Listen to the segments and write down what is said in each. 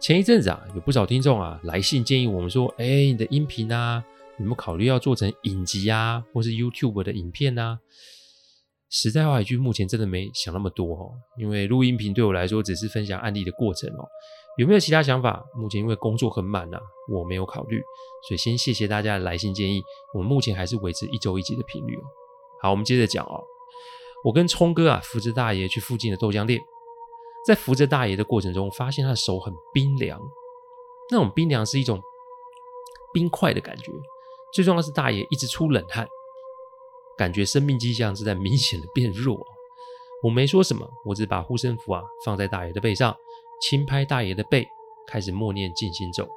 前一阵子啊，有不少听众啊来信建议我们说：“哎，你的音频啊，有没有考虑要做成影集啊，或是 YouTube 的影片啊？”实在话一句，目前真的没想那么多哦，因为录音频对我来说只是分享案例的过程哦。有没有其他想法？目前因为工作很满呐，我没有考虑，所以先谢谢大家的来信建议。我们目前还是维持一周一集的频率哦。好，我们接着讲哦。我跟聪哥啊扶着大爷去附近的豆浆店。在扶着大爷的过程中，发现他的手很冰凉，那种冰凉是一种冰块的感觉。最重要是，大爷一直出冷汗，感觉生命迹象是在明显的变弱。我没说什么，我只把护身符啊放在大爷的背上，轻拍大爷的背，开始默念静心咒。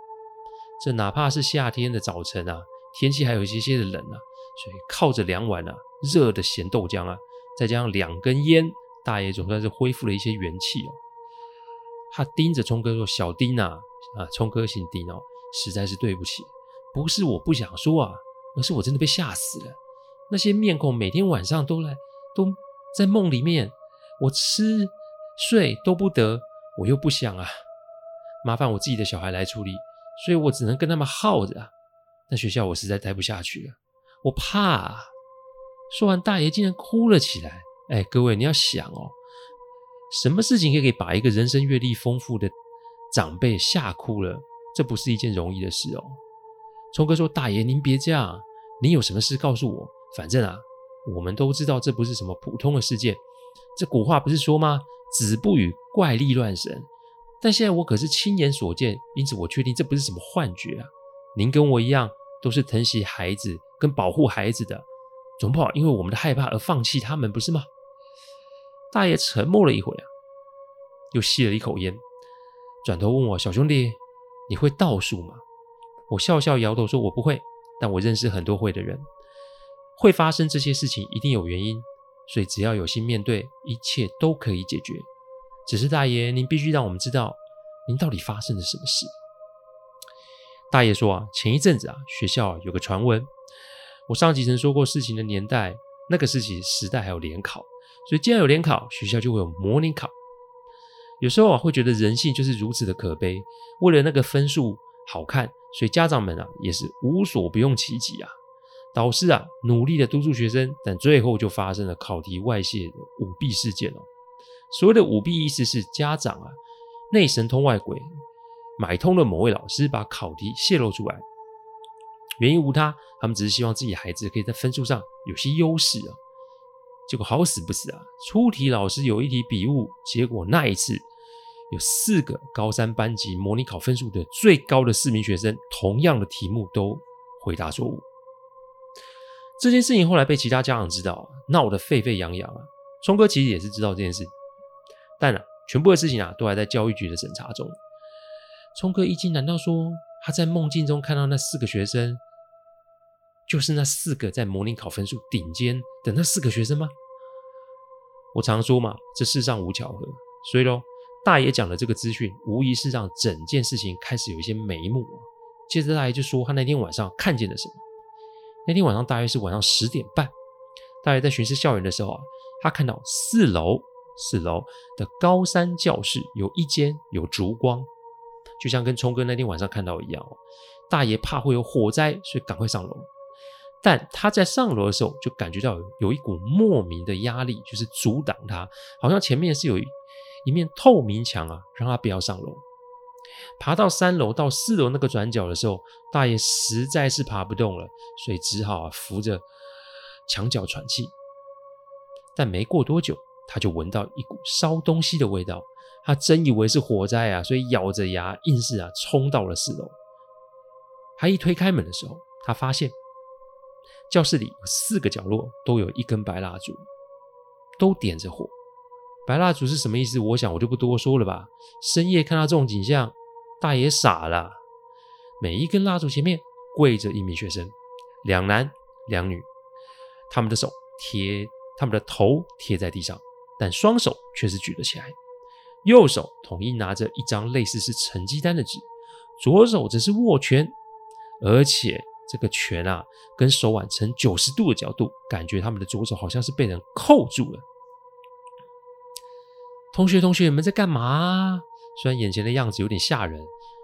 这哪怕是夏天的早晨啊，天气还有一些些的冷啊，所以靠着两碗啊热的咸豆浆啊，再加上两根烟。大爷总算是恢复了一些元气哦。他盯着聪哥说：“小丁啊，啊，聪哥姓丁哦，实在是对不起，不是我不想说啊，而是我真的被吓死了。那些面孔每天晚上都来，都在梦里面，我吃睡都不得，我又不想啊，麻烦我自己的小孩来处理，所以我只能跟他们耗着啊。那学校我实在待不下去了，我怕。”说完，大爷竟然哭了起来。哎，各位，你要想哦，什么事情可以把一个人生阅历丰富的长辈吓哭了？这不是一件容易的事哦。聪哥说：“大爷，您别这样，您有什么事告诉我。反正啊，我们都知道这不是什么普通的事件。这古话不是说吗？子不语怪力乱神。但现在我可是亲眼所见，因此我确定这不是什么幻觉啊。您跟我一样，都是疼惜孩子跟保护孩子的。”总不好因为我们的害怕而放弃他们，不是吗？大爷沉默了一会啊，又吸了一口烟，转头问我：“小兄弟，你会道术吗？”我笑笑摇头说：“我不会，但我认识很多会的人。会发生这些事情一定有原因，所以只要有心面对，一切都可以解决。只是大爷，您必须让我们知道，您到底发生了什么事。”大爷说：“啊，前一阵子啊，学校有个传闻。”我上集曾说过，事情的年代，那个时期时代还有联考，所以既然有联考，学校就会有模拟考。有时候啊，会觉得人性就是如此的可悲，为了那个分数好看，所以家长们啊也是无所不用其极啊。导师啊努力的督促学生，但最后就发生了考题外泄的舞弊事件哦。所谓的舞弊意思是家长啊内神通外鬼，买通了某位老师，把考题泄露出来。原因无他，他们只是希望自己孩子可以在分数上有些优势啊。结果好死不死啊，出题老师有一题笔误，结果那一次有四个高三班级模拟考分数的最高的四名学生，同样的题目都回答错误。这件事情后来被其他家长知道，闹得沸沸扬扬啊。聪哥其实也是知道这件事，但啊，全部的事情啊都还在教育局的审查中。聪哥一惊，难道说？他在梦境中看到那四个学生，就是那四个在模拟考分数顶尖的那四个学生吗？我常说嘛，这世上无巧合，所以喽，大爷讲的这个资讯，无疑是让整件事情开始有一些眉目啊。接着大爷就说他那天晚上看见了什么。那天晚上大约是晚上十点半，大爷在巡视校园的时候啊，他看到四楼四楼的高三教室有一间有烛光。就像跟聪哥那天晚上看到一样哦，大爷怕会有火灾，所以赶快上楼。但他在上楼的时候，就感觉到有一股莫名的压力，就是阻挡他，好像前面是有一面透明墙啊，让他不要上楼。爬到三楼到四楼那个转角的时候，大爷实在是爬不动了，所以只好啊扶着墙角喘气。但没过多久，他就闻到一股烧东西的味道。他真以为是火灾啊，所以咬着牙硬是啊冲到了四楼。他一推开门的时候，他发现教室里有四个角落都有一根白蜡烛，都点着火。白蜡烛是什么意思？我想我就不多说了吧。深夜看到这种景象，大爷傻了。每一根蜡烛前面跪着一名学生，两男两女，他们的手贴，他们的头贴在地上，但双手却是举了起来。右手统一拿着一张类似是成绩单的纸，左手则是握拳，而且这个拳啊，跟手腕呈九十度的角度，感觉他们的左手好像是被人扣住了。同学，同学，你们在干嘛？虽然眼前的样子有点吓人，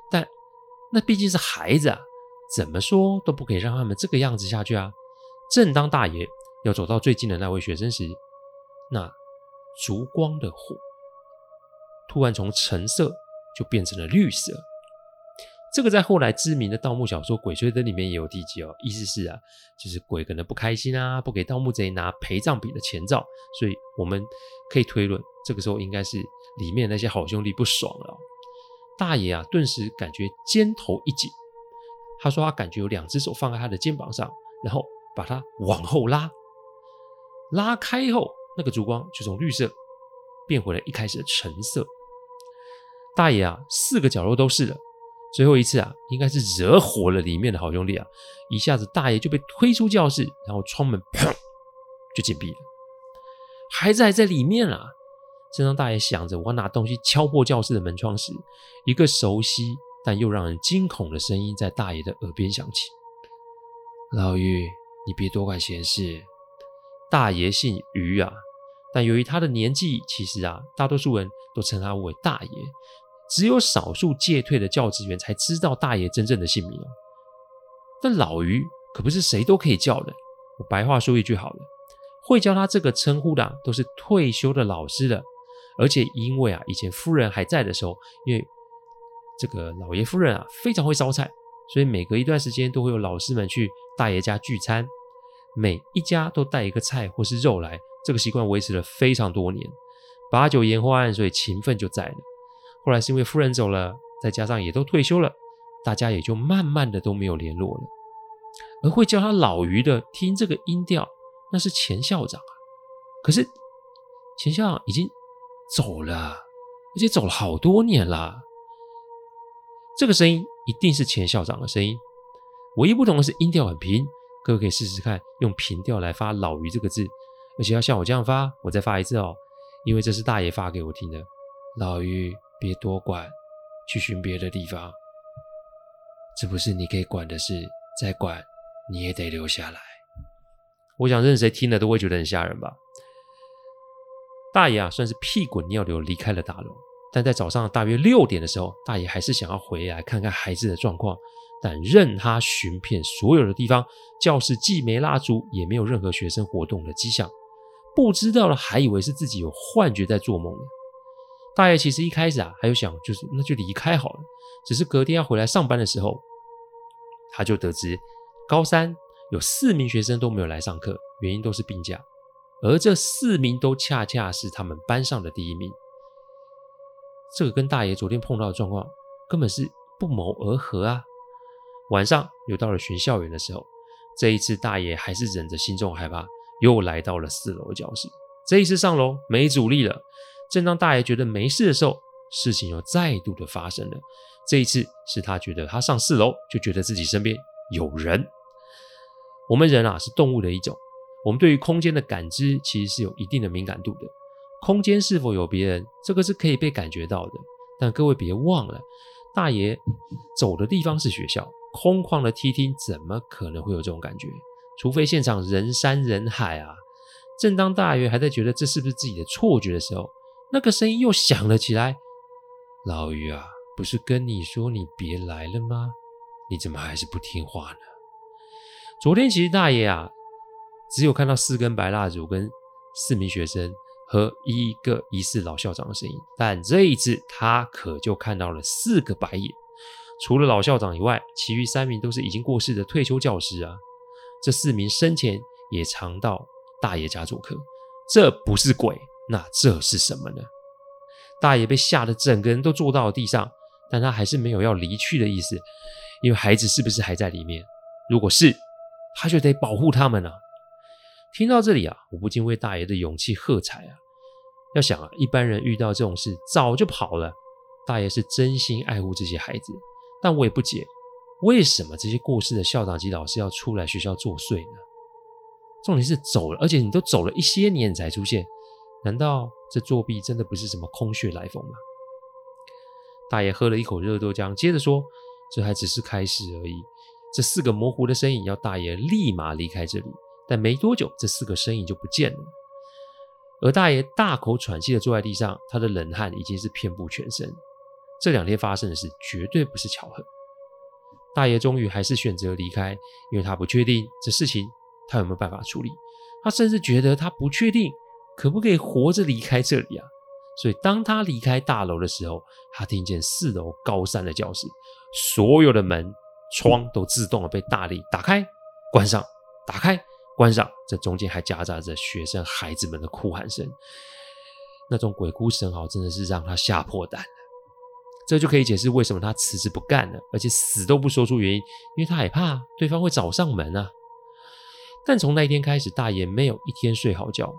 但那毕竟是孩子啊，怎么说都不可以让他们这个样子下去啊！正当大爷要走到最近的那位学生时，那烛光的火。突然从橙色就变成了绿色，这个在后来知名的盗墓小说《鬼吹灯》里面也有提及哦。意思是啊，就是鬼可能不开心啊，不给盗墓贼拿陪葬品的前兆，所以我们可以推论，这个时候应该是里面那些好兄弟不爽了。大爷啊，顿时感觉肩头一紧，他说他感觉有两只手放在他的肩膀上，然后把他往后拉，拉开后，那个烛光就从绿色变回了一开始的橙色。大爷啊，四个角落都是了。最后一次啊，应该是惹火了里面的好兄弟啊！一下子，大爷就被推出教室，然后窗门砰就紧闭了。孩子还在里面啊！正当大爷想着我要拿东西敲破教室的门窗时，一个熟悉但又让人惊恐的声音在大爷的耳边响起：“老于，你别多管闲事。”大爷姓于啊，但由于他的年纪，其实啊，大多数人都称他为大爷。只有少数届退的教职员才知道大爷真正的姓名哦。但老于可不是谁都可以叫的。我白话说一句好了，会叫他这个称呼的，都是退休的老师了。而且因为啊，以前夫人还在的时候，因为这个老爷夫人啊非常会烧菜，所以每隔一段时间都会有老师们去大爷家聚餐，每一家都带一个菜或是肉来。这个习惯维持了非常多年，把酒言欢，所以情分就在了。后来是因为夫人走了，再加上也都退休了，大家也就慢慢的都没有联络了。而会叫他老于的，听这个音调，那是钱校长啊。可是钱校长已经走了，而且走了好多年了。这个声音一定是钱校长的声音，唯一不同的是音调很平。各位可以试试看，用平调来发“老于”这个字，而且要像我这样发。我再发一次哦，因为这是大爷发给我听的，老于。别多管，去寻别的地方。这不是你可以管的事，再管你也得留下来。我想，任谁听了都会觉得很吓人吧？大爷啊，算是屁滚尿流离开了大楼，但在早上大约六点的时候，大爷还是想要回来看看孩子的状况。但任他寻遍所有的地方，教室既没蜡烛，也没有任何学生活动的迹象。不知道的还以为是自己有幻觉在做梦。大爷其实一开始啊，还有想就是那就离开好了。只是隔天要回来上班的时候，他就得知高三有四名学生都没有来上课，原因都是病假，而这四名都恰恰是他们班上的第一名。这个跟大爷昨天碰到的状况根本是不谋而合啊！晚上又到了巡校园的时候，这一次大爷还是忍着心中害怕，又来到了四楼教室。这一次上楼没阻力了。正当大爷觉得没事的时候，事情又再度的发生了。这一次是他觉得他上四楼就觉得自己身边有人。我们人啊是动物的一种，我们对于空间的感知其实是有一定的敏感度的。空间是否有别人，这个是可以被感觉到的。但各位别忘了，大爷走的地方是学校，空旷的梯厅怎么可能会有这种感觉？除非现场人山人海啊！正当大爷还在觉得这是不是自己的错觉的时候，那个声音又响了起来。老于啊，不是跟你说你别来了吗？你怎么还是不听话呢？昨天其实大爷啊，只有看到四根白蜡烛跟四名学生和一个疑似老校长的声音，但这一次他可就看到了四个白眼。除了老校长以外，其余三名都是已经过世的退休教师啊。这四名生前也常到大爷家做客。这不是鬼，那这是什么呢？大爷被吓得整个人都坐到了地上，但他还是没有要离去的意思，因为孩子是不是还在里面？如果是，他就得保护他们啊。听到这里啊，我不禁为大爷的勇气喝彩啊。要想啊，一般人遇到这种事早就跑了，大爷是真心爱护这些孩子。但我也不解，为什么这些过世的校长级老师要出来学校作祟呢？重点是走了，而且你都走了一些年才出现，难道这作弊真的不是什么空穴来风吗？大爷喝了一口热豆浆，接着说：“这还只是开始而已。这四个模糊的身影要大爷立马离开这里，但没多久，这四个身影就不见了。而大爷大口喘气的坐在地上，他的冷汗已经是遍布全身。”这两天发生的事绝对不是巧合。大爷终于还是选择离开，因为他不确定这事情他有没有办法处理。他甚至觉得他不确定可不可以活着离开这里啊。所以当他离开大楼的时候，他听见四楼高三的教室所有的门窗都自动的被大力打开、关上、打开、关上，这中间还夹杂着学生孩子们的哭喊声。那种鬼哭神嚎真的是让他吓破胆了。这就可以解释为什么他辞职不干了，而且死都不说出原因，因为他害怕对方会找上门啊。但从那一天开始，大爷没有一天睡好觉，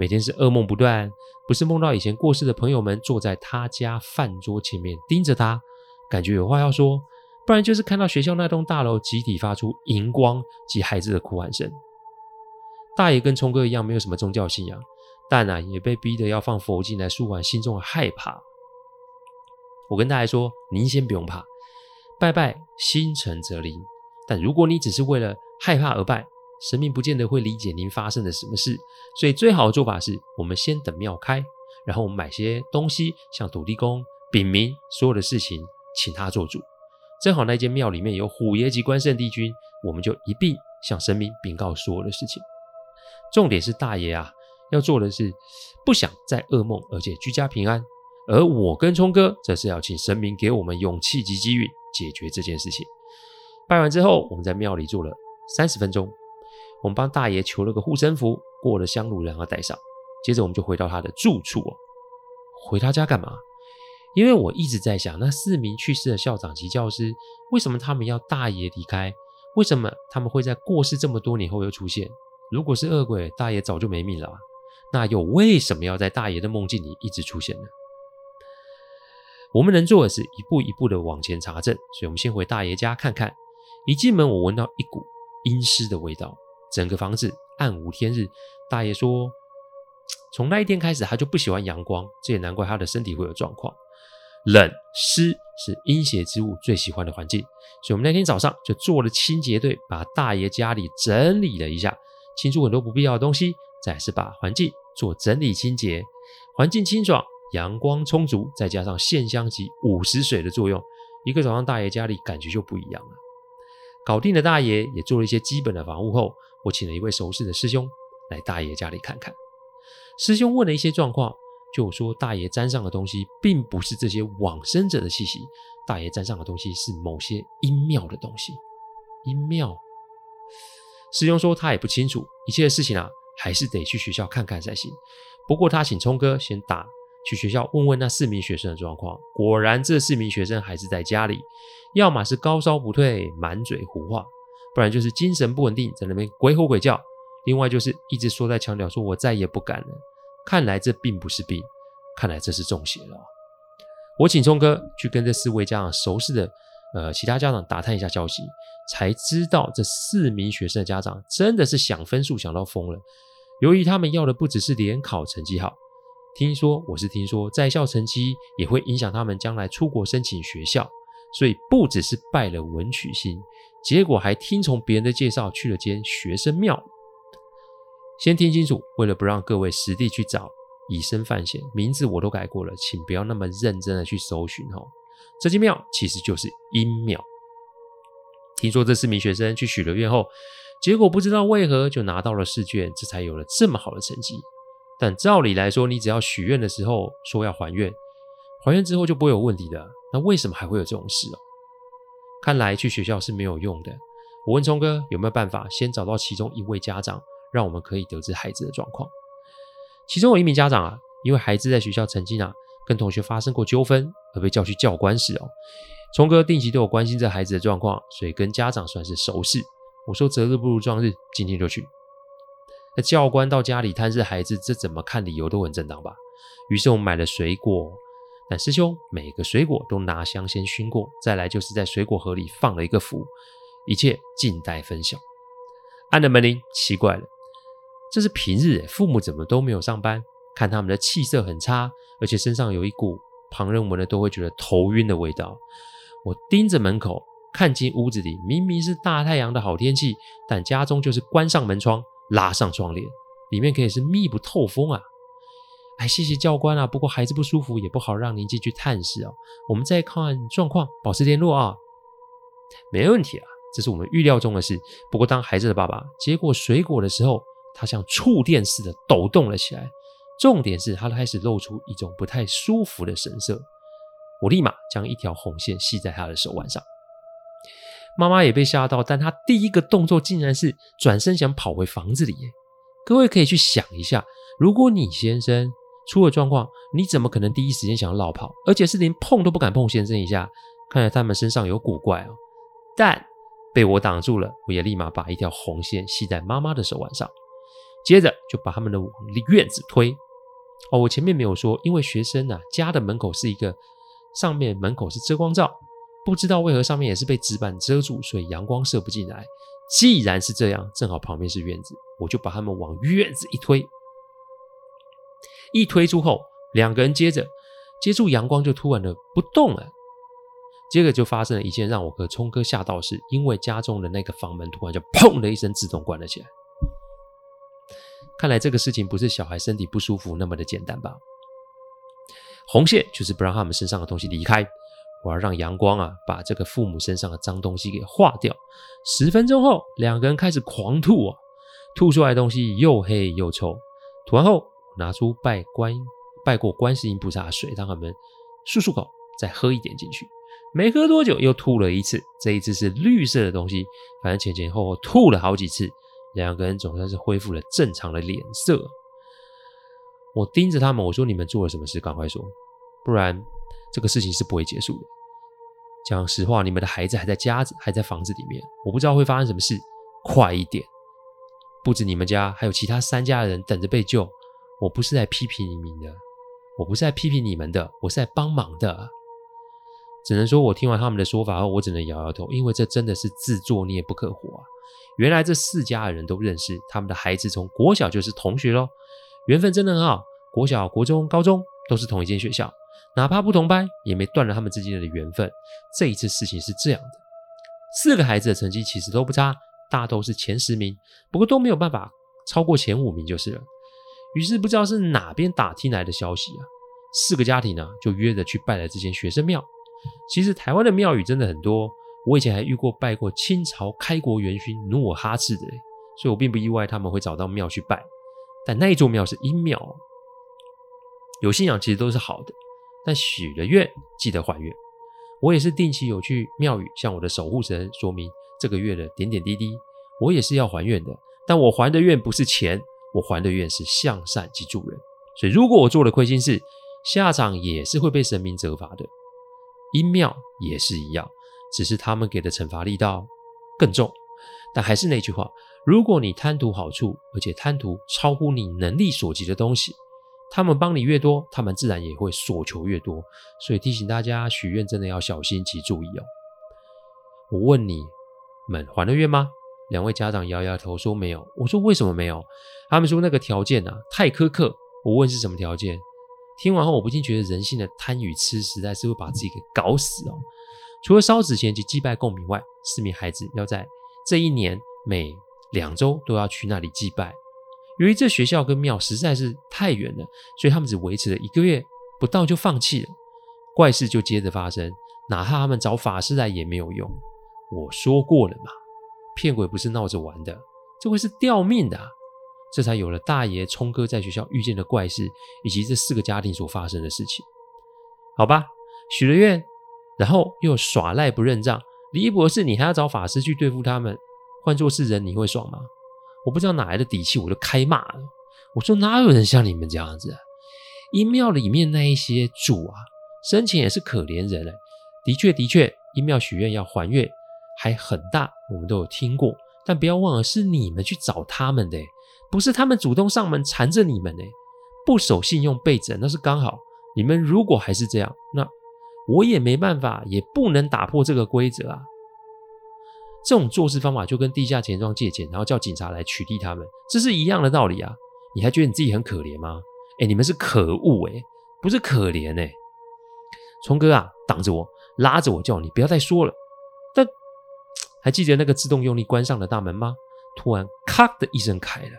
每天是噩梦不断，不是梦到以前过世的朋友们坐在他家饭桌前面盯着他，感觉有话要说，不然就是看到学校那栋大楼集体发出荧光及孩子的哭喊声。大爷跟聪哥一样，没有什么宗教信仰，但啊，也被逼得要放佛经来舒缓心中的害怕。我跟大家说，您先不用怕，拜拜心诚则灵。但如果你只是为了害怕而拜，神明不见得会理解您发生了什么事。所以最好的做法是，我们先等庙开，然后我们买些东西，向土地公禀明所有的事情，请他做主。正好那间庙里面有虎爷及关圣帝君，我们就一并向神明禀告所有的事情。重点是大爷啊，要做的是不想再噩梦，而且居家平安。而我跟聪哥则是要请神明给我们勇气及机遇，解决这件事情。拜完之后，我们在庙里坐了三十分钟，我们帮大爷求了个护身符，过了香炉，然后带上。接着，我们就回到他的住处哦。回他家干嘛？因为我一直在想，那四名去世的校长级教师，为什么他们要大爷离开？为什么他们会在过世这么多年后又出现？如果是恶鬼，大爷早就没命了啊。那又为什么要在大爷的梦境里一直出现呢？我们能做的是一步一步的往前查证，所以我们先回大爷家看看。一进门，我闻到一股阴湿的味道，整个房子暗无天日。大爷说，从那一天开始，他就不喜欢阳光，这也难怪他的身体会有状况。冷湿是阴邪之物最喜欢的环境，所以我们那天早上就做了清洁队，把大爷家里整理了一下，清除很多不必要的东西，再是把环境做整理清洁，环境清爽。阳光充足，再加上线香及午时水的作用，一个早上大爷家里感觉就不一样了。搞定了大爷，也做了一些基本的防护后，我请了一位熟识的师兄来大爷家里看看。师兄问了一些状况，就说大爷沾上的东西并不是这些往生者的气息，大爷沾上的东西是某些阴庙的东西。阴庙？师兄说他也不清楚，一切的事情啊，还是得去学校看看才行。不过他请聪哥先打。去学校问问那四名学生的状况，果然这四名学生还是在家里，要么是高烧不退，满嘴胡话，不然就是精神不稳定，在那边鬼吼鬼叫。另外就是一直缩在墙角说“我再也不敢了”，看来这并不是病，看来这是中邪了。我请聪哥去跟这四位家长熟识的呃其他家长打探一下消息，才知道这四名学生的家长真的是想分数想到疯了。由于他们要的不只是联考成绩好。听说我是听说，在校成绩也会影响他们将来出国申请学校，所以不只是拜了文曲星，结果还听从别人的介绍去了间学生庙。先听清楚，为了不让各位实地去找，以身犯险，名字我都改过了，请不要那么认真的去搜寻哦。这间庙其实就是阴庙。听说这四名学生去许了愿后，结果不知道为何就拿到了试卷，这才有了这么好的成绩。但照理来说，你只要许愿的时候说要还愿，还愿之后就不会有问题的。那为什么还会有这种事哦？看来去学校是没有用的。我问聪哥有没有办法先找到其中一位家长，让我们可以得知孩子的状况。其中有一名家长啊，因为孩子在学校曾经啊跟同学发生过纠纷，而被叫去教官室哦。聪哥定期都有关心这孩子的状况，所以跟家长算是熟识。我说择日不如撞日，今天就去。那教官到家里探视孩子，这怎么看理由都很正当吧？于是我们买了水果。但师兄每个水果都拿香先熏过，再来就是在水果盒里放了一个符，一切静待分晓。按了门铃，奇怪了，这是平日，父母怎么都没有上班？看他们的气色很差，而且身上有一股旁人闻了都会觉得头晕的味道。我盯着门口，看进屋子里，明明是大太阳的好天气，但家中就是关上门窗，拉上窗帘，里面可以是密不透风啊。哎，谢谢教官啊！不过孩子不舒服，也不好让您进去探视哦。我们再看状况，保持联络啊。没问题啊，这是我们预料中的事。不过当孩子的爸爸接过水果的时候，他像触电似的抖动了起来。重点是他开始露出一种不太舒服的神色。我立马将一条红线系在他的手腕上。妈妈也被吓到，但她第一个动作竟然是转身想跑回房子里。各位可以去想一下，如果你先生。出了状况，你怎么可能第一时间想要落跑？而且是连碰都不敢碰先生一下。看来他们身上有古怪哦。但被我挡住了，我也立马把一条红线系在妈妈的手腕上，接着就把他们的往院子推。哦，我前面没有说，因为学生啊家的门口是一个上面门口是遮光罩，不知道为何上面也是被纸板遮住，所以阳光射不进来。既然是这样，正好旁边是院子，我就把他们往院子一推。一推出后，两个人接着接触阳光就突然的不动了。接着就发生了一件让我和聪哥吓到事，因为家中的那个房门突然就砰的一声自动关了起来。看来这个事情不是小孩身体不舒服那么的简单吧？红线就是不让他们身上的东西离开，我要让阳光啊把这个父母身上的脏东西给化掉。十分钟后，两个人开始狂吐啊，吐出来的东西又黑又臭。吐完后。拿出拜观拜过观世音菩萨的水，让他们漱漱口，再喝一点进去。没喝多久，又吐了一次，这一次是绿色的东西。反正前前后后吐了好几次，两个人总算是恢复了正常的脸色。我盯着他们，我说：“你们做了什么事？赶快说，不然这个事情是不会结束的。讲实话，你们的孩子还在家子，还在房子里面，我不知道会发生什么事。快一点！不止你们家，还有其他三家的人等着被救。”我不是在批评你们的，我不是在批评你们的，我是在帮忙的。只能说我听完他们的说法后，我只能摇摇头，因为这真的是自作孽不可活啊！原来这四家的人都认识，他们的孩子从国小就是同学喽，缘分真的很好。国小、国中、高中都是同一间学校，哪怕不同班，也没断了他们之间的缘分。这一次事情是这样的，四个孩子的成绩其实都不差，大都是前十名，不过都没有办法超过前五名就是了。于是不知道是哪边打听来的消息啊，四个家庭呢就约着去拜了这间学生庙。其实台湾的庙宇真的很多，我以前还遇过拜过清朝开国元勋努尔哈赤的，所以我并不意外他们会找到庙去拜。但那一座庙是阴庙，有信仰其实都是好的，但许了愿记得还愿。我也是定期有去庙宇向我的守护神说明这个月的点点滴滴，我也是要还愿的，但我还的愿不是钱。我还的愿是向善及助人，所以如果我做了亏心事，下场也是会被神明责罚的。阴庙也是一样，只是他们给的惩罚力道更重。但还是那句话，如果你贪图好处，而且贪图超乎你能力所及的东西，他们帮你越多，他们自然也会所求越多。所以提醒大家，许愿真的要小心及注意哦。我问你们还了愿吗？两位家长摇摇头说没有。我说为什么没有？他们说那个条件啊太苛刻。我问是什么条件？听完后我不禁觉得人性的贪与痴实在是会把自己给搞死哦。除了烧纸钱及祭拜贡品外，四名孩子要在这一年每两周都要去那里祭拜。由于这学校跟庙实在是太远了，所以他们只维持了一个月不到就放弃了。怪事就接着发生，哪怕他们找法师来也没有用。我说过了嘛。骗鬼不是闹着玩的，这会是掉命的啊。这才有了大爷聪哥在学校遇见的怪事，以及这四个家庭所发生的事情。好吧，许了愿，然后又耍赖不认账，李博士你还要找法师去对付他们。换作是人，你会爽吗？我不知道哪来的底气，我就开骂了。我说哪有人像你们这样子啊？阴庙里面那一些主啊，生前也是可怜人嘞。的确，的确，阴庙许愿要还愿还很大，我们都有听过。但不要忘了，是你们去找他们的，不是他们主动上门缠着你们呢。不守信用被整，那是刚好。你们如果还是这样，那我也没办法，也不能打破这个规则啊。这种做事方法就跟地下钱庄借钱，然后叫警察来取缔他们，这是一样的道理啊！你还觉得你自己很可怜吗？哎，你们是可恶哎，不是可怜哎！聪哥啊，挡着我，拉着我叫你不要再说了。还记得那个自动用力关上的大门吗？突然咔的一声开了，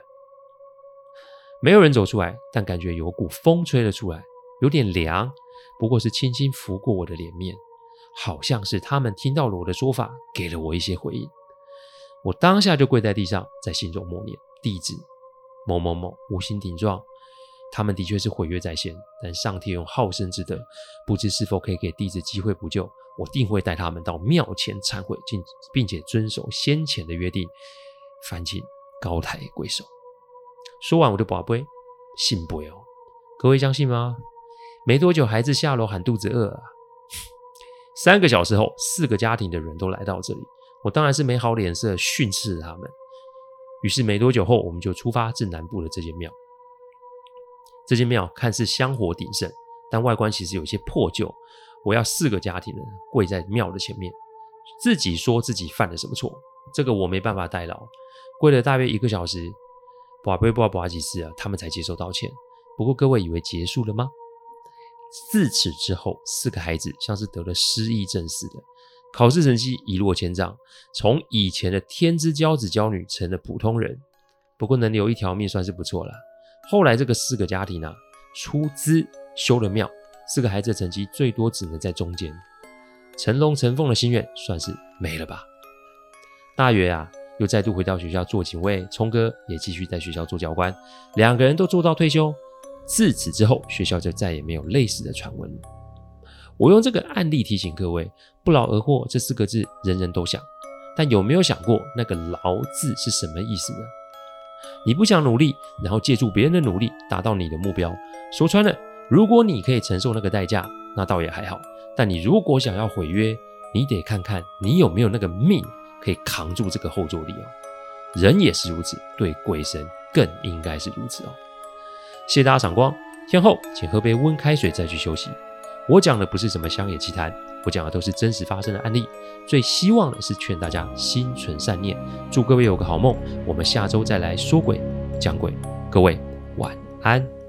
没有人走出来，但感觉有股风吹了出来，有点凉，不过是轻轻拂过我的脸面。好像是他们听到了我的说法，给了我一些回应。我当下就跪在地上，在心中默念地址某某某，无心顶撞。他们的确是毁约在先，但上天用好生之德，不知是否可以给弟子机会补救。我定会带他们到庙前忏悔，并并且遵守先前的约定，返请高抬贵手。说完，我就跋杯，信不哦？各位相信吗？没多久，孩子下楼喊肚子饿啊。三个小时后，四个家庭的人都来到这里，我当然是没好脸色训斥他们。于是没多久后，我们就出发至南部的这间庙。这间庙看似香火鼎盛，但外观其实有些破旧。我要四个家庭人跪在庙的前面，自己说自己犯了什么错，这个我没办法代劳。跪了大约一个小时，跋杯跋跋几次啊，他们才接受道歉。不过各位以为结束了吗？自此之后，四个孩子像是得了失忆症似的，考试成绩一落千丈，从以前的天之骄子骄女成了普通人。不过能留一条命算是不错了。后来这个四个家庭啊，出资修了庙，四个孩子的成绩最多只能在中间。成龙成凤的心愿算是没了吧。大约啊，又再度回到学校做警卫，聪哥也继续在学校做教官，两个人都做到退休。自此之后，学校就再也没有类似的传闻。我用这个案例提醒各位，不劳而获这四个字人人都想，但有没有想过那个劳字是什么意思呢？你不想努力，然后借助别人的努力达到你的目标。说穿了，如果你可以承受那个代价，那倒也还好。但你如果想要毁约，你得看看你有没有那个命可以扛住这个后坐力哦。人也是如此，对鬼神更应该是如此哦。谢谢大家赏光，天后请喝杯温开水再去休息。我讲的不是什么乡野奇谈，我讲的都是真实发生的案例。最希望的是劝大家心存善念，祝各位有个好梦。我们下周再来说鬼讲鬼，各位晚安。